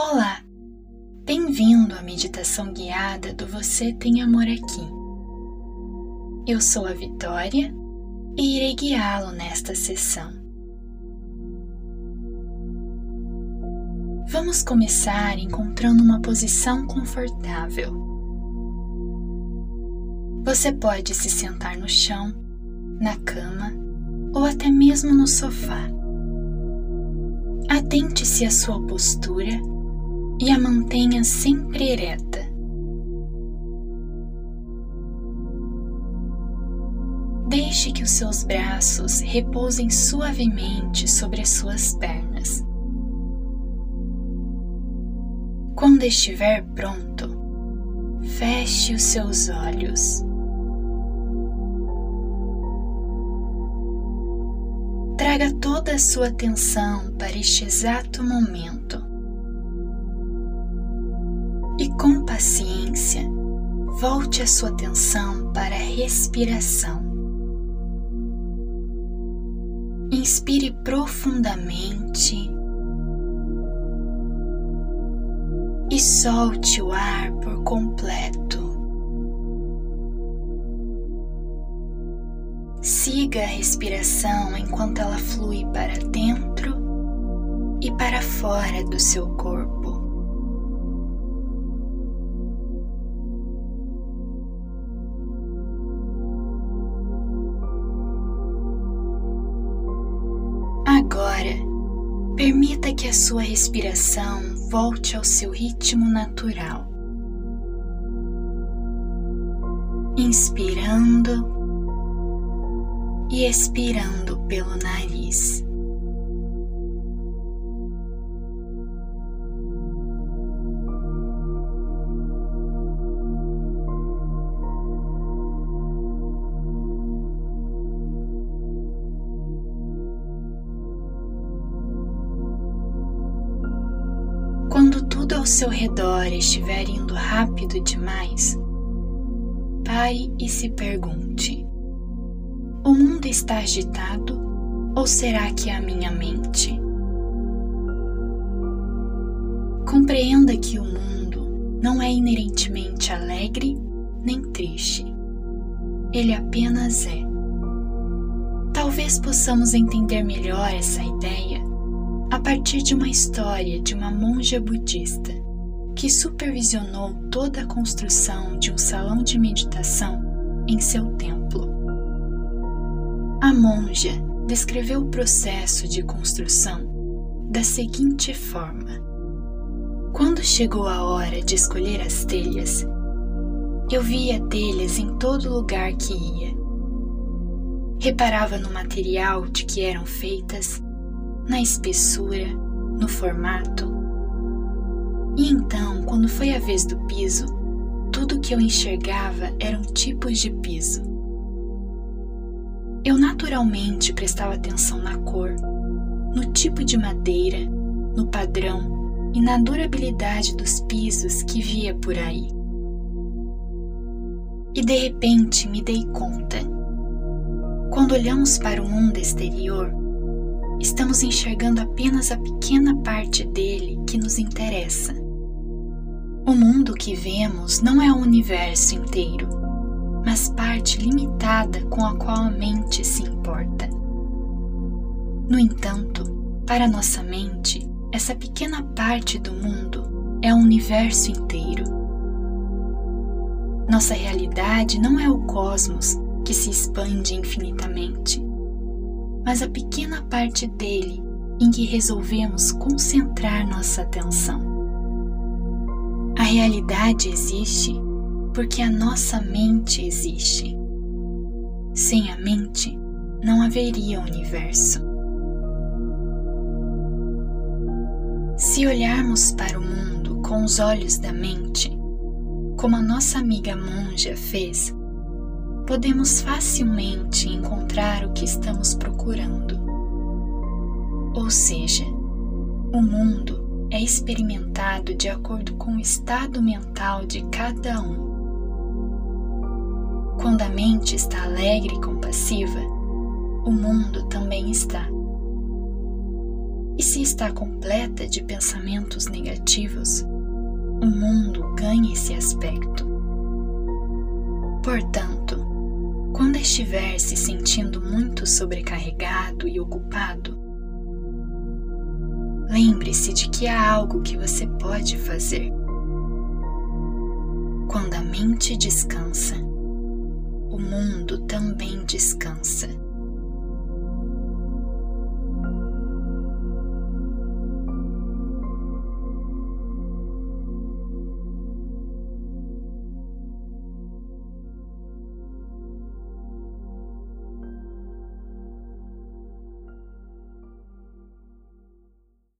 Olá! Bem-vindo à meditação guiada do Você Tem Amor Aqui. Eu sou a Vitória e irei guiá-lo nesta sessão. Vamos começar encontrando uma posição confortável. Você pode se sentar no chão, na cama ou até mesmo no sofá. Atente-se à sua postura e a mantenha sempre ereta. Deixe que os seus braços repousem suavemente sobre as suas pernas. Quando estiver pronto, feche os seus olhos. Traga toda a sua atenção para este exato momento. Com paciência, volte a sua atenção para a respiração. Inspire profundamente e solte o ar por completo. Siga a respiração enquanto ela flui para dentro e para fora do seu corpo. Agora, permita que a sua respiração volte ao seu ritmo natural. Inspirando e expirando pelo nariz. Tudo ao seu redor estiver indo rápido demais, pare e se pergunte: o mundo está agitado ou será que é a minha mente? Compreenda que o mundo não é inerentemente alegre nem triste. Ele apenas é. Talvez possamos entender melhor essa ideia a partir de uma história de uma monja budista que supervisionou toda a construção de um salão de meditação em seu templo. A monja descreveu o processo de construção da seguinte forma: Quando chegou a hora de escolher as telhas, eu via telhas em todo lugar que ia. Reparava no material de que eram feitas na espessura, no formato. E então, quando foi a vez do piso, tudo que eu enxergava eram tipos de piso. Eu naturalmente prestava atenção na cor, no tipo de madeira, no padrão e na durabilidade dos pisos que via por aí. E de repente me dei conta. Quando olhamos para o mundo exterior, estamos enxergando apenas a pequena parte dele que nos interessa. O mundo que vemos não é o universo inteiro, mas parte limitada com a qual a mente se importa. No entanto, para nossa mente, essa pequena parte do mundo é o universo inteiro. Nossa realidade não é o cosmos que se expande infinitamente mas a pequena parte dele em que resolvemos concentrar nossa atenção. A realidade existe porque a nossa mente existe. Sem a mente, não haveria universo. Se olharmos para o mundo com os olhos da mente, como a nossa amiga monja fez, podemos facilmente encontrar o que estamos procurando. Ou seja, o mundo é experimentado de acordo com o estado mental de cada um. Quando a mente está alegre e compassiva, o mundo também está. E se está completa de pensamentos negativos, o mundo ganha esse aspecto. Portanto, quando estiver se sentindo muito sobrecarregado e ocupado, lembre-se de que há algo que você pode fazer. Quando a mente descansa, o mundo também.